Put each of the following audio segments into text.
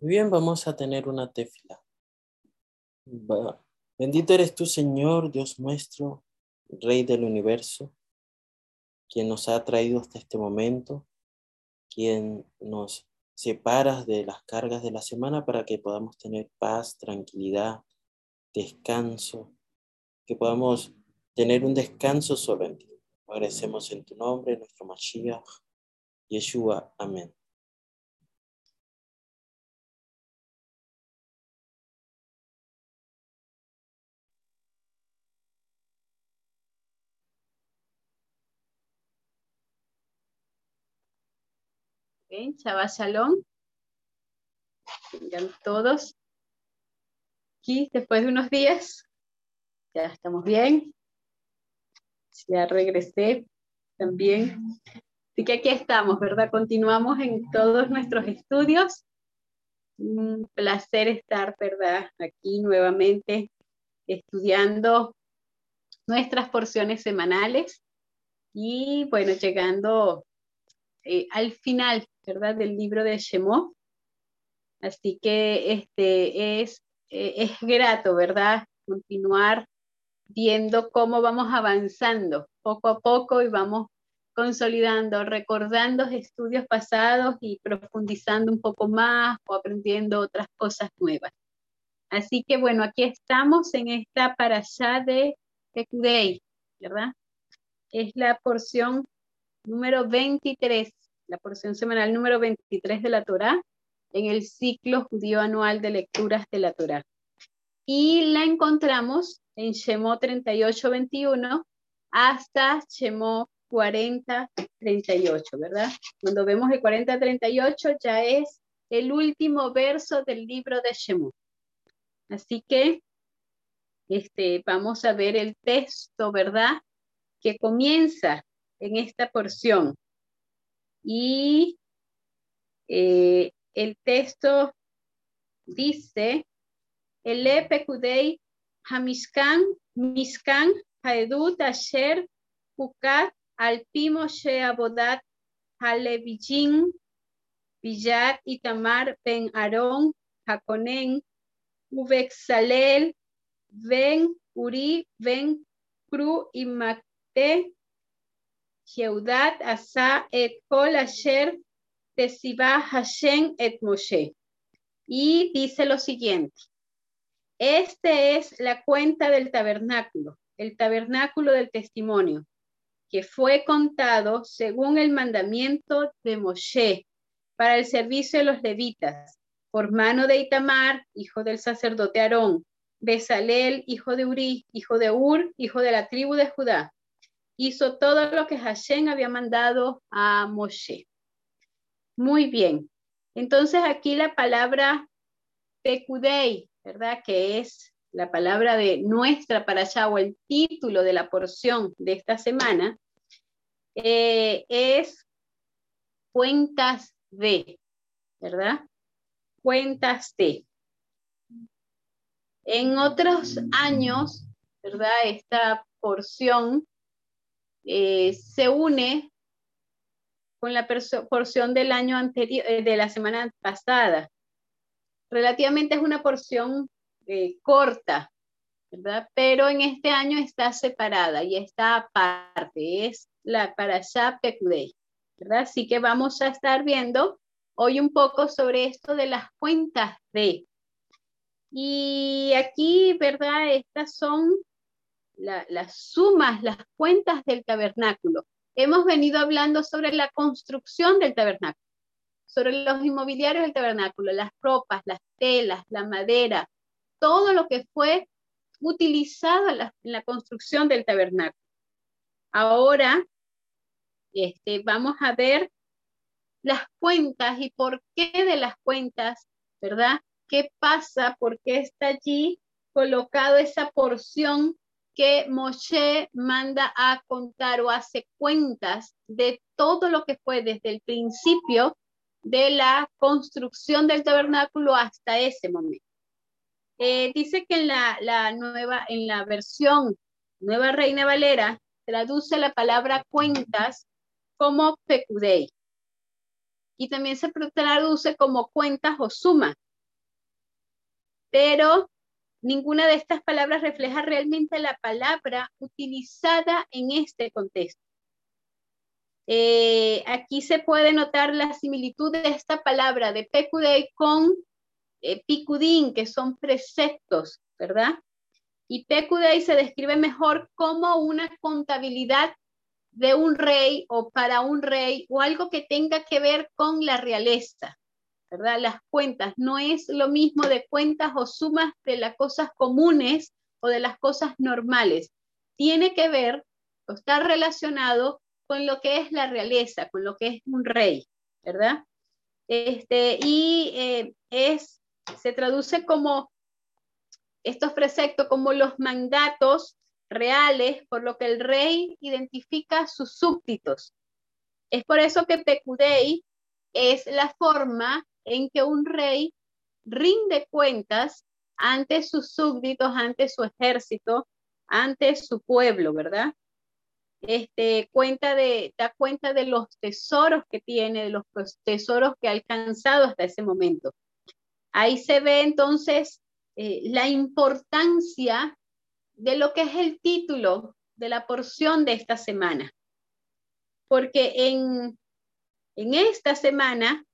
Muy bien, vamos a tener una tefila. Bendito eres tú, Señor, Dios nuestro, Rey del universo, quien nos ha traído hasta este momento, quien nos separa de las cargas de la semana para que podamos tener paz, tranquilidad, descanso, que podamos tener un descanso solo en ti. Agradecemos en tu nombre, nuestro Mashiach, Yeshua. Amén. Bien, Shabbat Shalom. Vengan todos. Aquí, después de unos días, ya estamos bien. Ya regresé también. Así que aquí estamos, ¿verdad? Continuamos en todos nuestros estudios. Un placer estar, ¿verdad? Aquí nuevamente estudiando nuestras porciones semanales y bueno, llegando eh, al final, ¿verdad? Del libro de Shemot. Así que este es, eh, es grato, ¿verdad? Continuar viendo cómo vamos avanzando poco a poco y vamos consolidando, recordando estudios pasados y profundizando un poco más o aprendiendo otras cosas nuevas. Así que bueno, aquí estamos en esta allá de Tekudei, ¿verdad? Es la porción número 23, la porción semanal número 23 de la Torá en el ciclo judío anual de lecturas de la Torá. Y la encontramos en Shemot 38-21 hasta Shemot 40-38, ¿verdad? Cuando vemos el 40-38 ya es el último verso del libro de Shemot. Así que este, vamos a ver el texto, ¿verdad? Que comienza en esta porción. Y eh, el texto dice, el Epecudei Hamishkan, Mishkan, Haedut, Asher, Hukat, Alpimo, Abodat, Halevijin, Villat, Itamar, Ben Aarón, Jaconen, Uvexalel, Ben Uri, Ben Cru y Macte, Y dice lo siguiente. Este es la cuenta del tabernáculo, el tabernáculo del testimonio, que fue contado según el mandamiento de Moshe para el servicio de los levitas, por mano de Itamar, hijo del sacerdote Aarón, Besalel, hijo de Uri, hijo de Ur, hijo de la tribu de Judá. Hizo todo lo que Hashem había mandado a Moshe. Muy bien. Entonces aquí la palabra Pekudei ¿verdad? Que es la palabra de nuestra para allá o el título de la porción de esta semana, eh, es cuentas de, ¿verdad? Cuentas de. En otros años, ¿verdad? Esta porción eh, se une con la porción del año anterior, eh, de la semana pasada, relativamente es una porción eh, corta, ¿verdad? Pero en este año está separada y está aparte, es la para Pekudei, ¿verdad? Así que vamos a estar viendo hoy un poco sobre esto de las cuentas de. Y aquí, ¿verdad? Estas son las sumas, las cuentas del tabernáculo. Hemos venido hablando sobre la construcción del tabernáculo sobre los inmobiliarios del tabernáculo, las ropas, las telas, la madera, todo lo que fue utilizado en la, construcción del tabernáculo. Ahora este, vamos a ver las cuentas y por qué de las cuentas, ¿verdad? ¿Qué pasa? ¿Por qué está allí colocado esa porción que Moshe manda a contar o hace cuentas de todo lo que fue desde el principio de la construcción del tabernáculo hasta ese momento. Eh, dice que en la, nueva, en la versión Nueva Reina Valera, traduce la palabra cuentas como pecudei. Y también se traduce como cuentas o suma, pero ninguna de estas palabras refleja realmente la palabra utilizada en este contexto. Eh, aquí se puede notar la similitud de esta palabra de pecudei con eh, que son preceptos, ¿verdad? Y pecudei se describe mejor como una contabilidad de un rey o para un rey o algo que tenga que ver con la realeza, ¿verdad? Las cuentas no es lo mismo de cuentas o sumas de las cosas comunes o de las cosas normales. Tiene que ver o está relacionado con lo que es la realeza, con lo que es un rey, ¿verdad? Este, y eh, es, se traduce como estos preceptos, como los mandatos reales, por lo que el rey identifica sus súbditos. Es por eso que Pecudei es la forma en que un rey rinde cuentas ante sus súbditos, ante su ejército, ante su pueblo, ¿verdad? Este, cuenta de, da cuenta de los tesoros que tiene, de los tesoros que ha alcanzado hasta ese momento. Ahí se ve entonces eh, la importancia de lo que es el título de la porción de esta semana. Porque en, en esta semana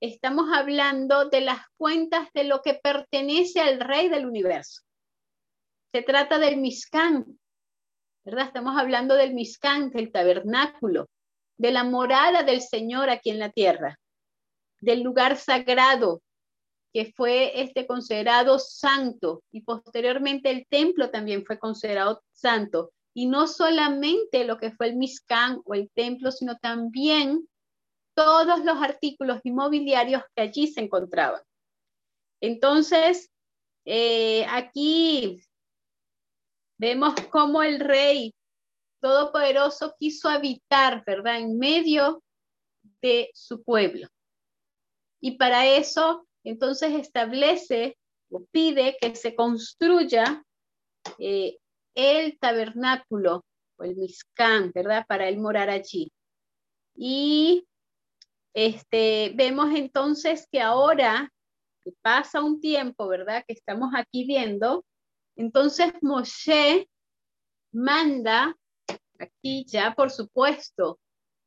estamos hablando de las cuentas de lo que pertenece al rey del universo. Se trata del Mishkan, ¿verdad? Estamos hablando del Mishkan, del tabernáculo, de la morada del Señor aquí en la tierra, del lugar sagrado que fue este considerado santo y posteriormente el templo también fue considerado santo. Y no solamente lo que fue el Mishkan o el templo, sino también todos los artículos inmobiliarios que allí se encontraban. Entonces, eh, aquí vemos cómo el rey todopoderoso quiso habitar, ¿verdad?, en medio de su pueblo. Y para eso entonces establece o pide que se construya eh, el tabernáculo o el miscán, ¿verdad? Para él morar allí. Y este, vemos entonces que ahora que pasa un tiempo, ¿verdad? Que estamos aquí viendo, entonces Moshe manda, aquí ya por supuesto,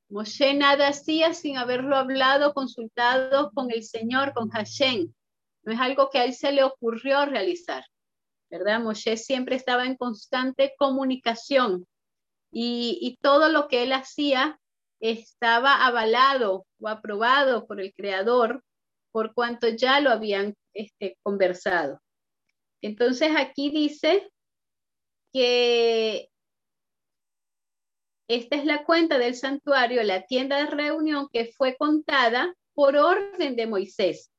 Moshe nada hacía sin haberlo hablado, consultado con el Señor, con Hashem. No es algo que a él se le ocurrió realizar, ¿verdad? Moshe siempre estaba en constante comunicación y, y todo lo que él hacía estaba avalado o aprobado por el Creador por cuanto ya lo habían este, conversado. Entonces aquí dice que esta es la cuenta del santuario, la tienda de reunión que fue contada por orden de Moisés.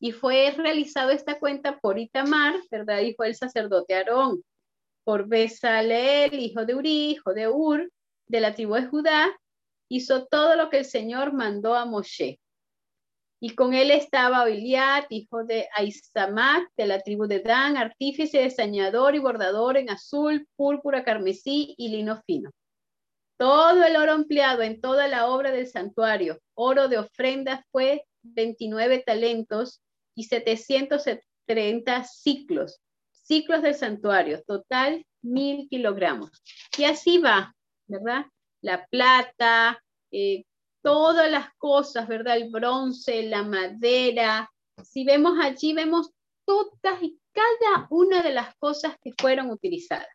Y fue realizado esta cuenta por Itamar, ¿verdad? Hijo del sacerdote Aarón, por Besaleel, hijo de Uri, hijo de Ur, de la tribu de Judá, hizo todo lo que el Señor mandó a Moshe. Y con él estaba Oiliat, hijo de Aizamac, de la tribu de Dan, artífice, diseñador y bordador en azul, púrpura, carmesí y lino fino. Todo el oro empleado en toda la obra del santuario, oro de ofrenda, fue 29 talentos y 730 ciclos, ciclos del santuario, total mil kilogramos. Y así va, ¿verdad? La plata, eh, todas las cosas, ¿verdad? El bronce, la madera. Si vemos allí, vemos todas y cada una de las cosas que fueron utilizadas.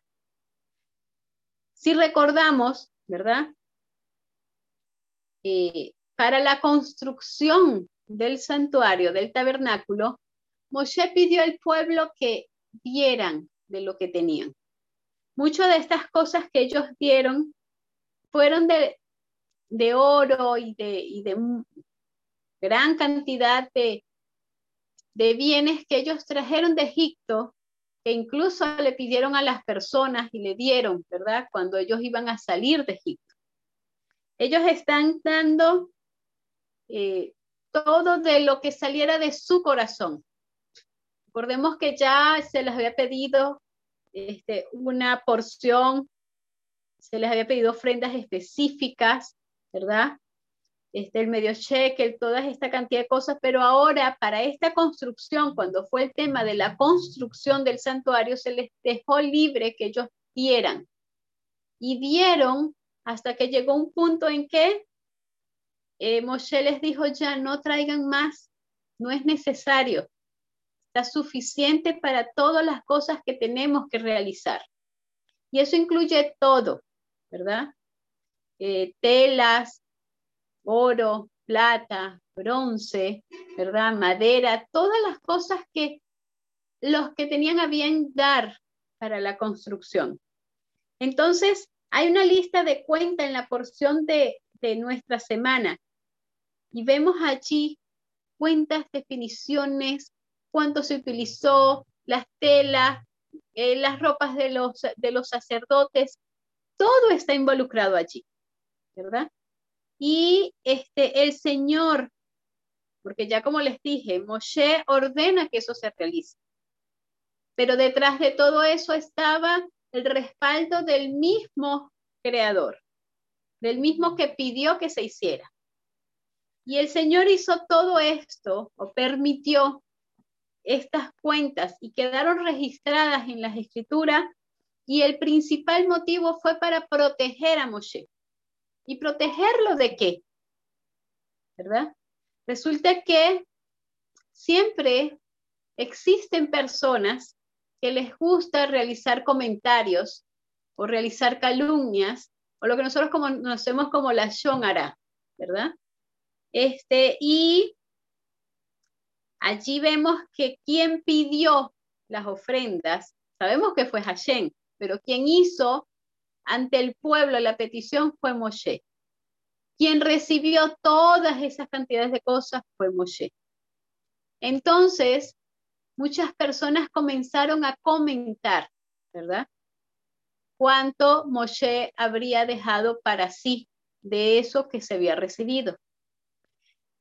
Si recordamos, ¿verdad? Eh, para la construcción del santuario, del tabernáculo, Moshe pidió al pueblo que dieran de lo que tenían. Muchas de estas cosas que ellos dieron fueron de, de oro y de, y de gran cantidad de, de bienes que ellos trajeron de Egipto que incluso le pidieron a las personas y le dieron, ¿verdad? Cuando ellos iban a salir de Egipto. Ellos están dando eh, todo de lo que saliera de su corazón. Recordemos que ya se les había pedido este, una porción, se les había pedido ofrendas específicas, ¿verdad? este, el medio cheque, toda esta cantidad de cosas, pero ahora para esta construcción, cuando fue el tema de la construcción del santuario, se les dejó libre que ellos dieran. Y dieron hasta que llegó un punto en que eh, Moshe les dijo, ya no traigan más, no es necesario, está suficiente para todas las cosas que tenemos que realizar. Y eso incluye todo, ¿verdad? Eh, telas, oro, plata, bronce, ¿verdad? Madera, todas las cosas que los que tenían a bien dar para la construcción. Entonces, hay una lista de cuenta en la porción de, de nuestra semana y vemos allí cuentas, definiciones, cuánto se utilizó, las telas, eh, las ropas de los, de los sacerdotes, todo está involucrado allí, ¿verdad? Y este, el Señor, porque ya como les dije, Moshe ordena que eso se realice. Pero detrás de todo eso estaba el respaldo del mismo creador, del mismo que pidió que se hiciera. Y el Señor hizo todo esto o permitió estas cuentas y quedaron registradas en las escrituras y el principal motivo fue para proteger a Moshe. ¿Y protegerlo de qué? ¿Verdad? Resulta que siempre existen personas que les gusta realizar comentarios o realizar calumnias o lo que nosotros conocemos como la shonara, ¿verdad? Este, y allí vemos que quien pidió las ofrendas, sabemos que fue Hashem, pero quien hizo ante el pueblo la petición fue Moshe. Quien recibió todas esas cantidades de cosas fue Moshe. Entonces, muchas personas comenzaron a comentar, ¿verdad? Cuánto Moshe habría dejado para sí de eso que se había recibido.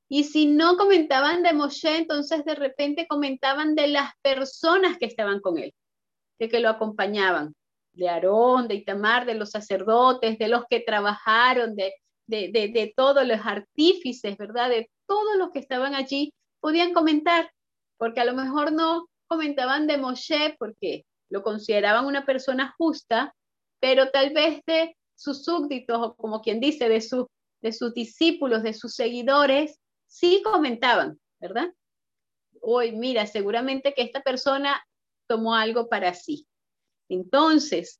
Y si no comentaban de Moshe, entonces de repente comentaban de las personas que estaban con él, de que lo acompañaban de Aarón, de Itamar, de los sacerdotes, de los que trabajaron, de, de, de, todos los artífices, ¿verdad? De todos los que estaban allí, podían comentar, porque a lo mejor no comentaban de Moshe porque lo consideraban una persona justa, pero tal vez de sus súbditos, o como quien dice, de, su, de sus discípulos, de sus seguidores, sí comentaban, ¿verdad? Hoy, mira, seguramente que esta persona tomó algo para sí. Entonces,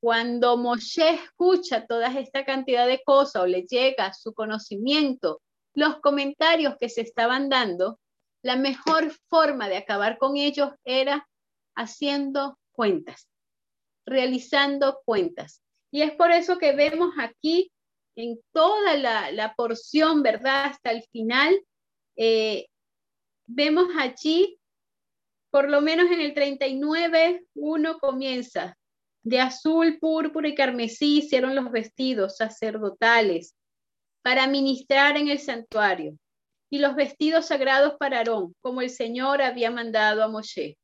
cuando Moshe escucha toda esta cantidad de cosas o le llega su conocimiento los comentarios que se estaban dando, la mejor forma de acabar con ellos era haciendo cuentas, realizando cuentas. Y es por eso que vemos aquí en toda la, porción, ¿verdad? Hasta el final, eh, vemos allí por lo menos en el 39, uno comienza. De azul, púrpura y carmesí hicieron los vestidos sacerdotales para ministrar en el santuario y los vestidos sagrados para Aarón, como el Señor había mandado a Moshe.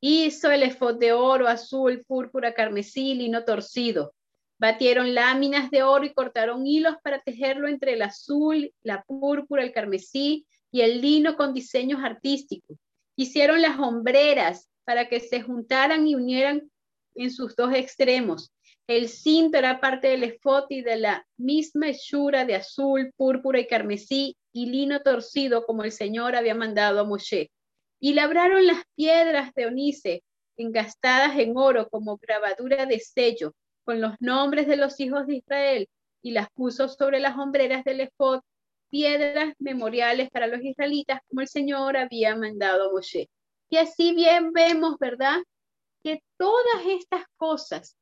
Hizo el efod de oro, azul, púrpura, carmesí, lino torcido. Batieron láminas de oro y cortaron hilos para tejerlo entre el azul, la púrpura, el carmesí y el lino con diseños artísticos. Hicieron las hombreras para que se juntaran y unieran en sus dos extremos. El cinto era parte del efod y de la misma hechura de azul, púrpura y carmesí y lino torcido como el Señor había mandado a Moshe. Y labraron las piedras de onice engastadas en oro como grabadura de sello con los nombres de los hijos de Israel y las puso sobre las hombreras del efod piedras memoriales para los israelitas, como el Señor había mandado a Moshe. Y así bien vemos, ¿verdad? Que todas estas cosas,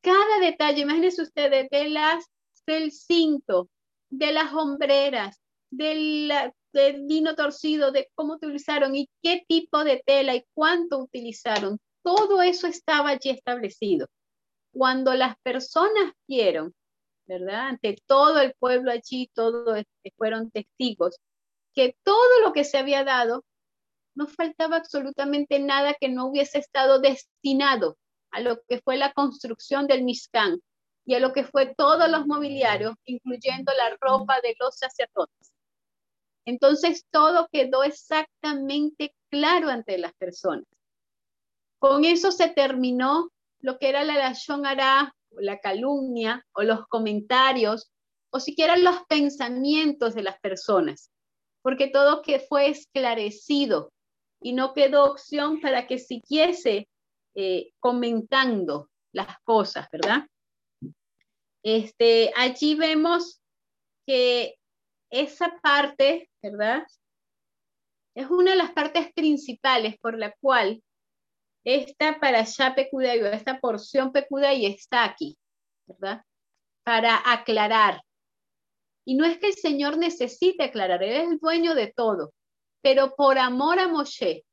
cada detalle, imagínense ustedes, de las, del cinto, de las hombreras, del, del vino torcido, de cómo utilizaron y qué tipo de tela y cuánto utilizaron, todo eso estaba allí establecido. Cuando las personas vieron ¿verdad? Ante todo el pueblo allí, todos fueron testigos, que todo lo que se había dado, no faltaba absolutamente nada que no hubiese estado destinado a lo que fue la construcción del Mishkan, y a lo que fue todos los mobiliarios, incluyendo la ropa de los sacerdotes. Entonces todo quedó exactamente claro ante las personas. Con eso se terminó lo que era la Lashon La calumnia, o los comentarios, o siquiera los pensamientos de las personas, porque todo que fue esclarecido y no quedó opción para que siguiese eh, comentando las cosas, ¿verdad? Este, allí vemos que esa parte, ¿verdad? Es una de las partes principales por la cual esta para allá pecudayo, esta porción y está aquí, ¿verdad? Para aclarar. Y no es que el Señor necesite aclarar, Él es el dueño de todo, pero por amor a Moshe,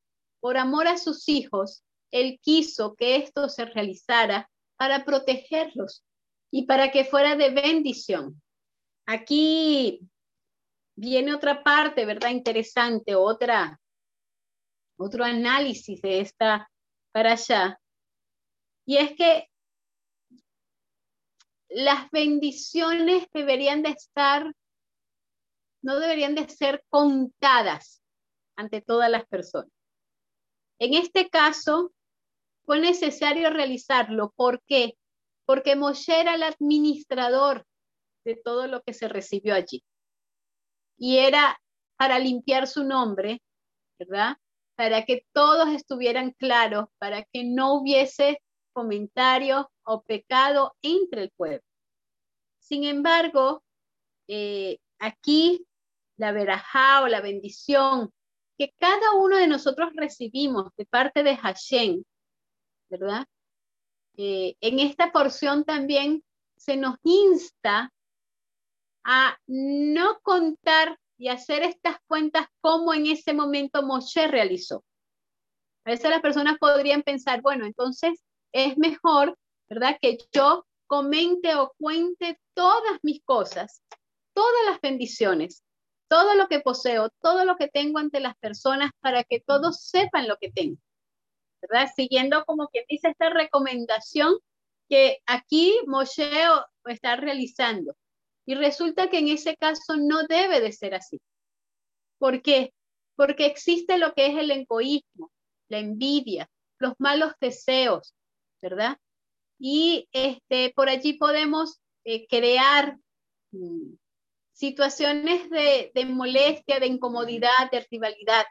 por amor a sus hijos, Él quiso que esto se realizara para protegerlos y para que fuera de bendición. Aquí viene otra parte, ¿verdad? Interesante, otra, otro análisis de esta para allá. Y es que las bendiciones deberían de estar, no deberían de ser contadas ante todas las personas. En este caso, fue necesario realizarlo. ¿Por qué? Porque Moshe era el administrador de todo lo que se recibió allí. Y era para limpiar su nombre, ¿verdad? Para que todos estuvieran claros, para que no hubiese comentario o pecado entre el pueblo. Sin embargo, eh, aquí la verajá o la bendición que cada uno de nosotros recibimos de parte de Hashem, ¿verdad? Eh, en esta porción también se nos insta a no contar y hacer estas cuentas como en ese momento Moshe realizó. A veces las personas podrían pensar, bueno, entonces es mejor, ¿verdad? Que yo comente o cuente todas mis cosas, todas las bendiciones, todo lo que poseo, todo lo que tengo ante las personas para que todos sepan lo que tengo. ¿Verdad? Siguiendo como quien dice esta recomendación que aquí Moshe está realizando. Y resulta que en ese caso no debe de ser así. ¿Por qué? Porque existe lo que es el egoísmo, la envidia, los malos deseos, ¿verdad? Y este, por allí podemos eh, crear mm, situaciones de, molestia, de incomodidad, de rivalidad.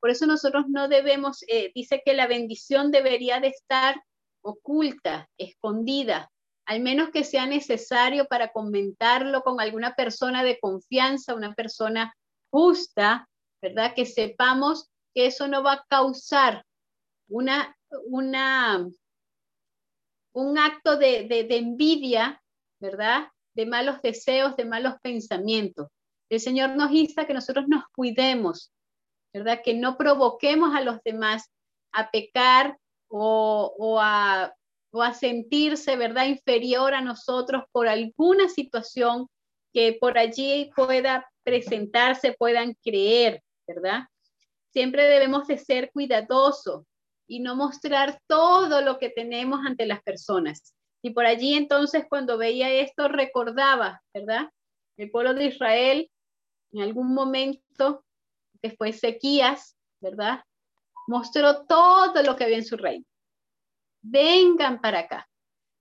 Por eso nosotros no debemos, eh, dice que la bendición debería de estar oculta, escondida, al menos que sea necesario para comentarlo con alguna persona de confianza, una persona justa, ¿verdad? Que sepamos que eso no va a causar una, una, un acto de, de envidia, ¿verdad? de malos deseos, de malos pensamientos. El Señor nos insta que nosotros nos cuidemos, ¿verdad? Que no provoquemos a los demás a pecar o, a, o a sentirse, ¿verdad? Inferior a nosotros por alguna situación que por allí pueda presentarse, puedan creer, ¿verdad? Siempre debemos de ser cuidadosos y no mostrar todo lo que tenemos ante las personas. Y por allí entonces cuando veía esto recordaba, ¿verdad? El pueblo de Israel en algún momento, fue sequías, ¿verdad? Mostró todo lo que había en su reino. Vengan para acá,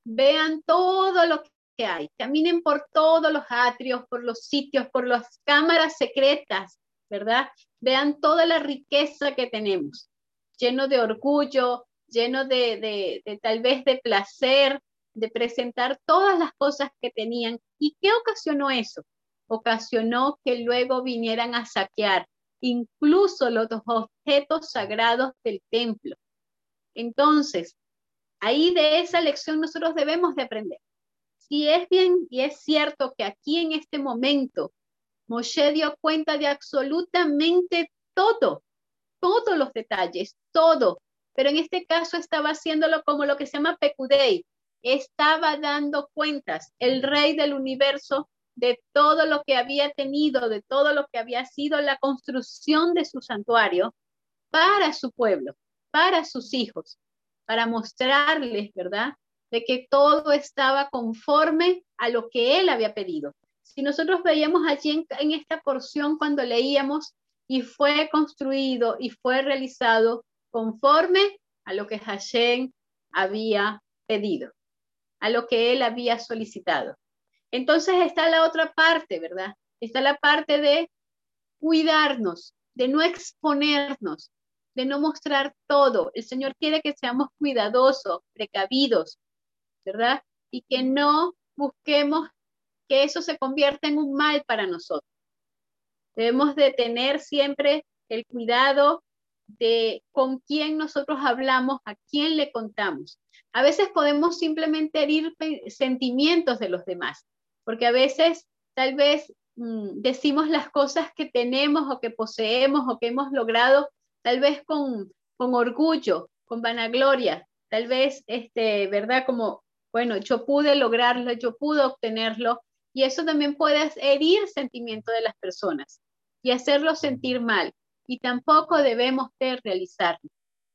vean todo lo que hay, caminen por todos los atrios, por los sitios, por las cámaras secretas, ¿verdad? Vean toda la riqueza que tenemos, lleno de orgullo, lleno de, de tal vez de placer, de presentar todas las cosas que tenían. ¿Y qué ocasionó eso? Ocasionó que luego vinieran a saquear incluso los objetos sagrados del templo. Entonces, ahí de esa lección nosotros debemos de aprender. Si es bien y es cierto que aquí en este momento Moshe dio cuenta de absolutamente todo, todos los detalles, todo, pero en este caso estaba haciéndolo como lo que se llama pecudei, estaba dando cuentas, el rey del universo, de todo lo que había tenido, de todo lo que había sido la construcción de su santuario para su pueblo, para sus hijos, para mostrarles, ¿verdad? de que todo estaba conforme a lo que él había pedido. Si nosotros veíamos allí en, esta porción cuando leíamos, y fue construido y fue realizado conforme a lo que Hashem había pedido, a lo que él había solicitado. Entonces está la otra parte, ¿verdad? Está la parte de cuidarnos, de no exponernos, de no mostrar todo. El Señor quiere que seamos cuidadosos, precavidos, ¿verdad? Y que no busquemos que eso se convierta en un mal para nosotros. Debemos de tener siempre el cuidado de con quién nosotros hablamos, a quién le contamos. A veces podemos simplemente herir sentimientos de los demás, porque a veces tal vez mm, decimos las cosas que tenemos o que poseemos o que hemos logrado, tal vez con, con orgullo, con vanagloria, tal vez, este, ¿verdad? Como, bueno, yo pude lograrlo, yo pude obtenerlo, y eso también puede herir el sentimiento de las personas y hacerlos sentir mal. Y tampoco debemos de realizarlo.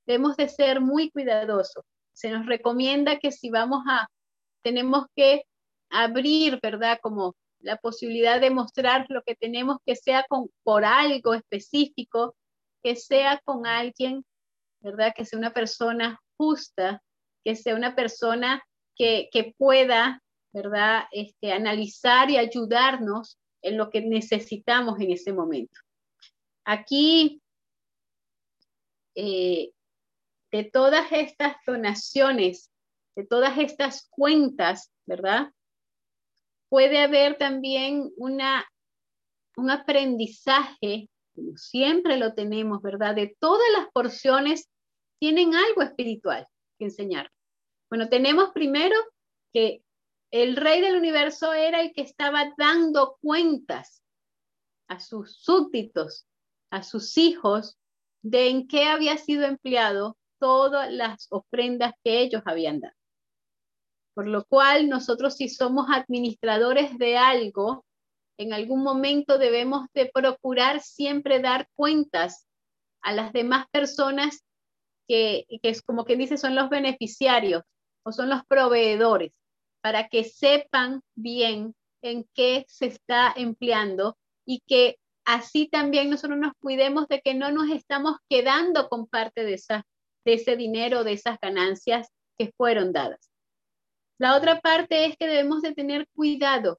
Debemos de ser muy cuidadosos. Se nos recomienda que si vamos a, tenemos que abrir, ¿verdad? Como la posibilidad de mostrar lo que tenemos, que sea con, por algo específico, que sea con alguien, ¿verdad? Que sea una persona justa, que sea una persona que, que pueda ¿verdad? Este, analizar y ayudarnos en lo que necesitamos en ese momento. Aquí, eh, de todas estas donaciones, de todas estas cuentas, ¿verdad? Puede haber también una, un aprendizaje, siempre lo tenemos, ¿verdad? De todas las porciones tienen algo espiritual que enseñar. Bueno, tenemos primero que el rey del universo era el que estaba dando cuentas a sus súbditos, a sus hijos, de en qué había sido empleado todas las ofrendas que ellos habían dado. Por lo cual nosotros si somos administradores de algo, en algún momento debemos de procurar siempre dar cuentas a las demás personas que, que es como que dice son los beneficiarios o son los proveedores para que sepan bien en qué se está empleando y que así también nosotros nos cuidemos de que no nos estamos quedando con parte de, esa, de ese dinero, de esas ganancias que fueron dadas. La otra parte es que debemos de tener cuidado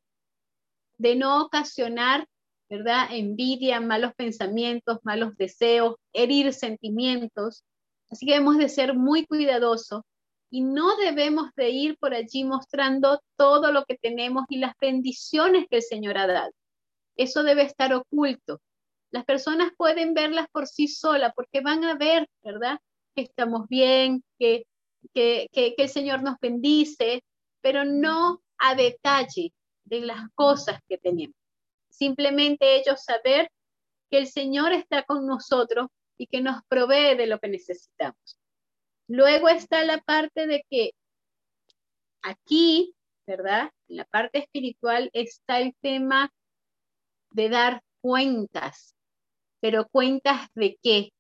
de no ocasionar, ¿verdad? Envidia, malos pensamientos, malos deseos, herir sentimientos. Así que debemos de ser muy cuidadosos y no debemos de ir por allí mostrando todo lo que tenemos y las bendiciones que el Señor ha dado. Eso debe estar oculto. Las personas pueden verlas por sí solas porque van a ver, ¿verdad? Que estamos bien, que, que, que, que el Señor nos bendice, pero no a detalle de las cosas que tenemos. Simplemente ellos saber que el Señor está con nosotros y que nos provee de lo que necesitamos. Luego está la parte de que aquí, ¿verdad? En la parte espiritual está el tema de dar cuentas, pero cuentas de qué?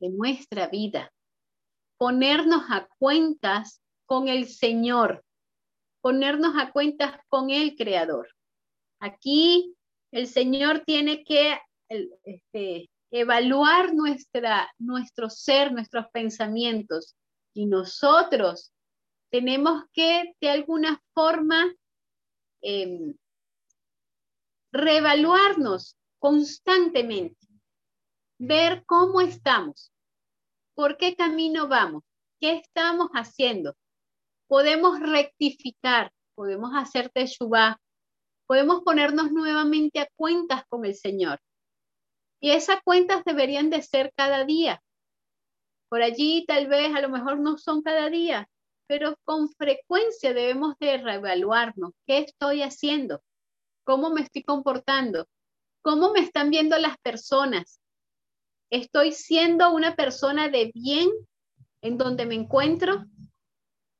De nuestra vida. Ponernos a cuentas con el Señor, ponernos a cuentas con el Creador. Aquí el Señor tiene que este, evaluar nuestra, nuestro ser, nuestros pensamientos. Y nosotros tenemos que, de alguna forma, eh, reevaluarnos constantemente, ver cómo estamos, por qué camino vamos, qué estamos haciendo. Podemos rectificar, podemos hacer teshuva, podemos ponernos nuevamente a cuentas con el Señor. Y esas cuentas deberían de ser cada día. Por allí tal vez a lo mejor no son cada día, pero con frecuencia debemos de reevaluarnos. ¿Qué estoy haciendo? ¿Cómo me estoy comportando? ¿Cómo me están viendo las personas? ¿Estoy siendo una persona de bien en donde me encuentro?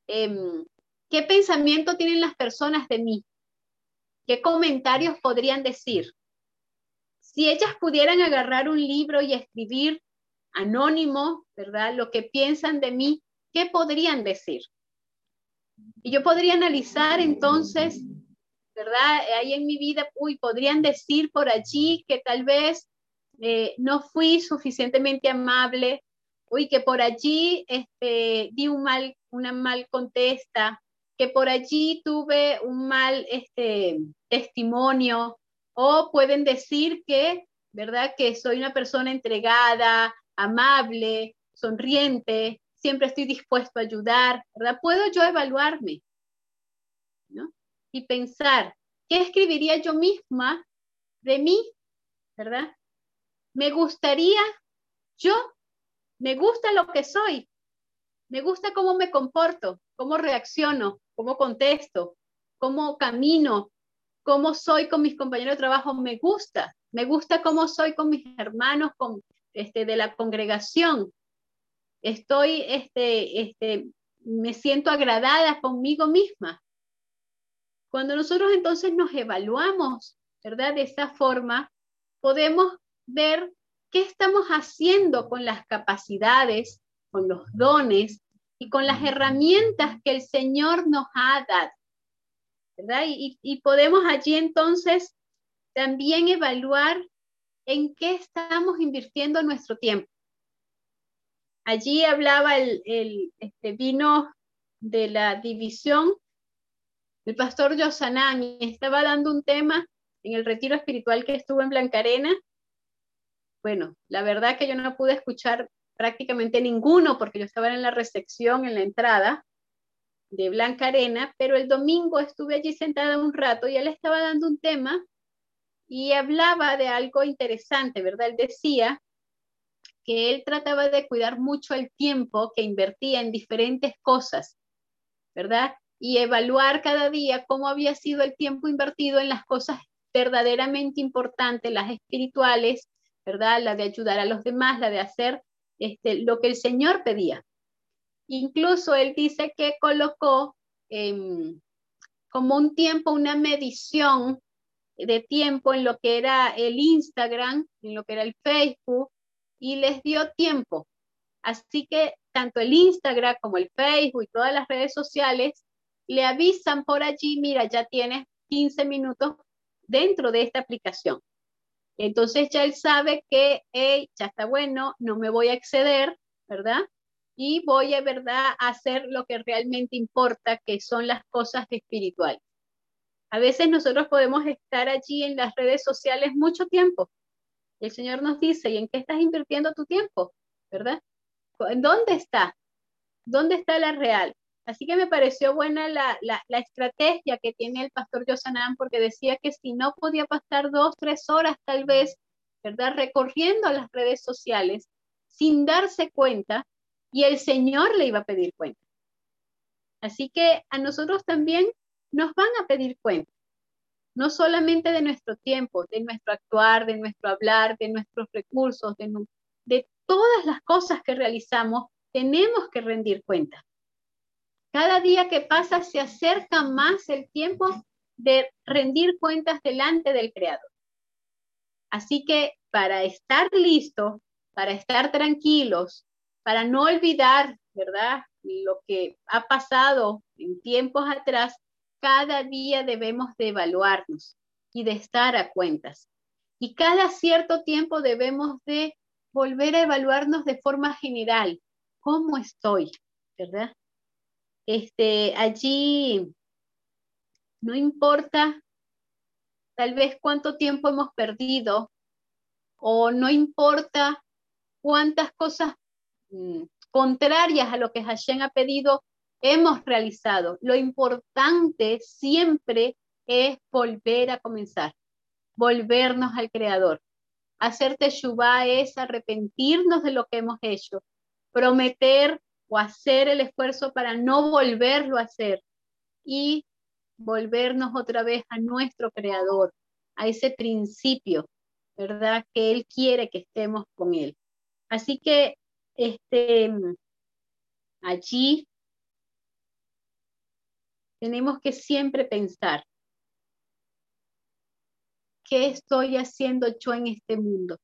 Em, ¿Qué pensamiento tienen las personas de mí? ¿Qué comentarios podrían decir? Si ellas pudieran agarrar un libro y escribir anónimo, ¿verdad? Lo que piensan de mí, ¿qué podrían decir? Y yo podría analizar entonces, ¿verdad? Ahí en mi vida, uy, podrían decir por allí que tal vez eh, no fui suficientemente amable, uy, que por allí este, di un mal, una mal contesta, que por allí tuve un mal este, testimonio, o pueden decir que, ¿verdad? Que soy una persona entregada, amable, sonriente, siempre estoy dispuesto a ayudar, ¿verdad? Puedo yo evaluarme, ¿no? Y pensar, ¿qué escribiría yo misma de mí, ¿verdad? Me gustaría, yo, me gusta lo que soy, me gusta cómo me comporto, cómo reacciono, cómo contesto, cómo camino, cómo soy con mis compañeros de trabajo, me gusta, me gusta cómo soy con mis hermanos con, este, de la congregación. Estoy, este, este, me siento agradada conmigo misma. Cuando nosotros entonces nos evaluamos, ¿verdad? De esa forma, podemos ver qué estamos haciendo con las capacidades, con los dones y con las herramientas que el Señor nos ha dado. ¿verdad? Y, podemos allí entonces también evaluar en qué estamos invirtiendo nuestro tiempo. Allí hablaba el, el este, vino de la división, el pastor Yosanán, y estaba dando un tema en el retiro espiritual que estuvo en Blancarena. Bueno, la verdad que yo no pude escuchar prácticamente ninguno porque yo estaba en la recepción, en la entrada, de Blanca Arena, pero el domingo estuve allí sentada un rato y él estaba dando un tema y hablaba de algo interesante, ¿verdad? Él decía que él trataba de cuidar mucho el tiempo que invertía en diferentes cosas, ¿verdad? Y evaluar cada día cómo había sido el tiempo invertido en las cosas verdaderamente importantes, las espirituales, ¿verdad? La de ayudar a los demás, la de hacer este, lo que el Señor pedía. Incluso él dice que colocó em, como un tiempo, una medición de tiempo en lo que era el Instagram, en lo que era el Facebook, y les dio tiempo. Así que tanto el Instagram como el Facebook y todas las redes sociales le avisan por allí, mira, ya tienes 15 minutos dentro de esta aplicación. Entonces ya él sabe que, hey, ya está bueno, no me voy a exceder, ¿verdad? y voy a verdad a hacer lo que realmente importa, que son las cosas espirituales. A veces nosotros podemos estar allí en las redes sociales mucho tiempo. El Señor nos dice, ¿y en qué estás invirtiendo tu tiempo? ¿Verdad? ¿En dónde está? ¿Dónde está la real? Así que me pareció buena la, la, estrategia que tiene el pastor Josanán, porque decía que si no podía pasar dos, tres horas tal vez, ¿verdad? Recorriendo las redes sociales sin darse cuenta y el Señor le iba a pedir cuenta. Así que a nosotros también nos van a pedir cuenta, no solamente de nuestro tiempo, de nuestro actuar, de nuestro hablar, de nuestros recursos, de, de todas las cosas que realizamos, tenemos que rendir cuenta. Cada día que pasa se acerca más el tiempo de rendir cuentas delante del Creador. Así que para estar listos, para estar tranquilos, para no olvidar, ¿verdad? Lo que ha pasado en tiempos atrás, cada día debemos de evaluarnos y de estar a cuentas. Y cada cierto tiempo debemos de volver a evaluarnos de forma general. ¿Cómo estoy? ¿Verdad? Este, allí no importa tal vez cuánto tiempo hemos perdido o no importa cuántas cosas Mm, contrarias a lo que Hashem ha pedido, hemos realizado. Lo importante siempre es volver a comenzar, volvernos al Creador. Hacer teshuva es arrepentirnos de lo que hemos hecho, prometer o hacer el esfuerzo para no volverlo a hacer y volvernos otra vez a nuestro Creador, a ese principio, ¿verdad? Que Él quiere que estemos con Él. Así que este, allí tenemos que siempre pensar, ¿qué estoy haciendo yo en este mundo?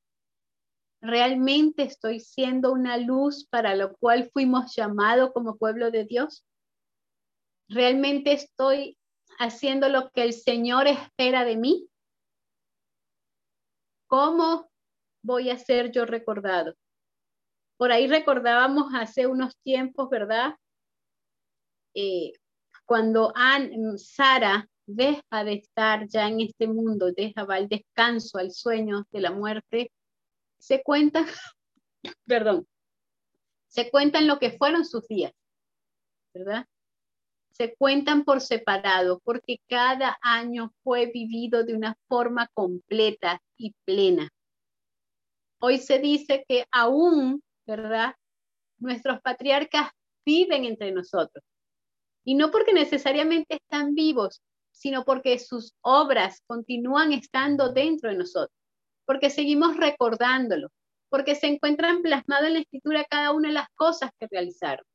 ¿Realmente estoy siendo una luz para lo cual fuimos llamados como pueblo de Dios? ¿Realmente estoy haciendo lo que el Señor espera de mí? ¿Cómo voy a ser yo recordado? Por ahí recordábamos hace unos tiempos, ¿verdad? Eh, cuando Sara deja de estar ya en este mundo, deja va al descanso, al sueño de la muerte, se cuenta, perdón, se cuentan lo que fueron sus días, ¿verdad? Se cuentan por separado porque cada año fue vivido de una forma completa y plena. Hoy se dice que aún, ¿verdad? Nuestros patriarcas viven entre nosotros. Y no porque necesariamente están vivos, sino porque sus obras continúan estando dentro de nosotros, porque seguimos recordándolo, porque se encuentran plasmadas en la escritura cada una de las cosas que realizaron.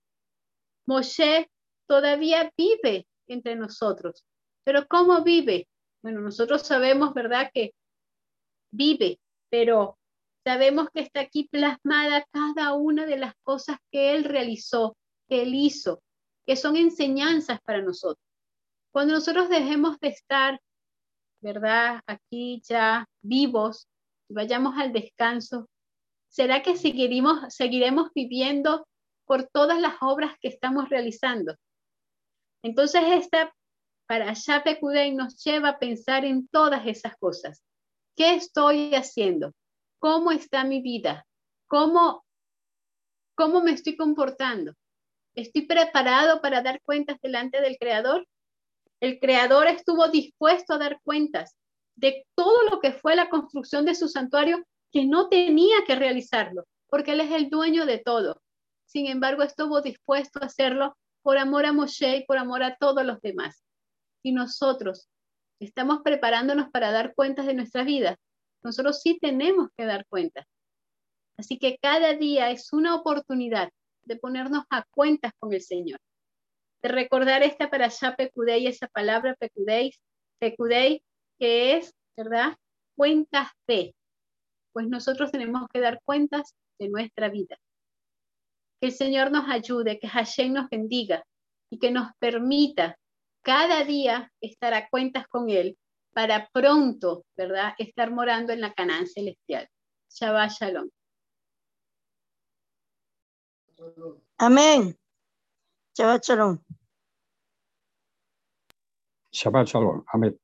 Moshe todavía vive entre nosotros, pero ¿cómo vive? Bueno, nosotros sabemos, ¿verdad?, que vive, pero sabemos que está aquí plasmada cada una de las cosas que él realizó, que él hizo, que son enseñanzas para nosotros. Cuando nosotros dejemos de estar, ¿verdad? Aquí ya vivos, vayamos al descanso, ¿será que seguiremos, seguiremos viviendo por todas las obras que estamos realizando? Entonces, esta para Shapekudei nos lleva a pensar en todas esas cosas. ¿Qué estoy haciendo? ¿Cómo está mi vida? ¿Cómo, cómo me estoy comportando? ¿Estoy preparado para dar cuentas delante del Creador? El creador estuvo dispuesto a dar cuentas de todo lo que fue la construcción de su santuario, que no tenía que realizarlo, porque él es el dueño de todo. Sin embargo, estuvo dispuesto a hacerlo por amor a Moshe y por amor a todos los demás. Y nosotros estamos preparándonos para dar cuentas de nuestra vida. Nosotros sí tenemos que dar cuentas. Así que cada día es una oportunidad de ponernos a cuentas con el Señor de recordar esta para allá pecudei, esa palabra pecudei, pecudei, que es, ¿verdad? Cuentas de. Pues nosotros tenemos que dar cuentas de nuestra vida. Que el Señor nos ayude, que Hashem nos bendiga y que nos permita cada día estar a cuentas con Él para pronto, ¿verdad? Estar morando en la Canaán celestial. Shabbat Shalom. Amén. Shabbat Shalom. Shabbat Shalom. Amén.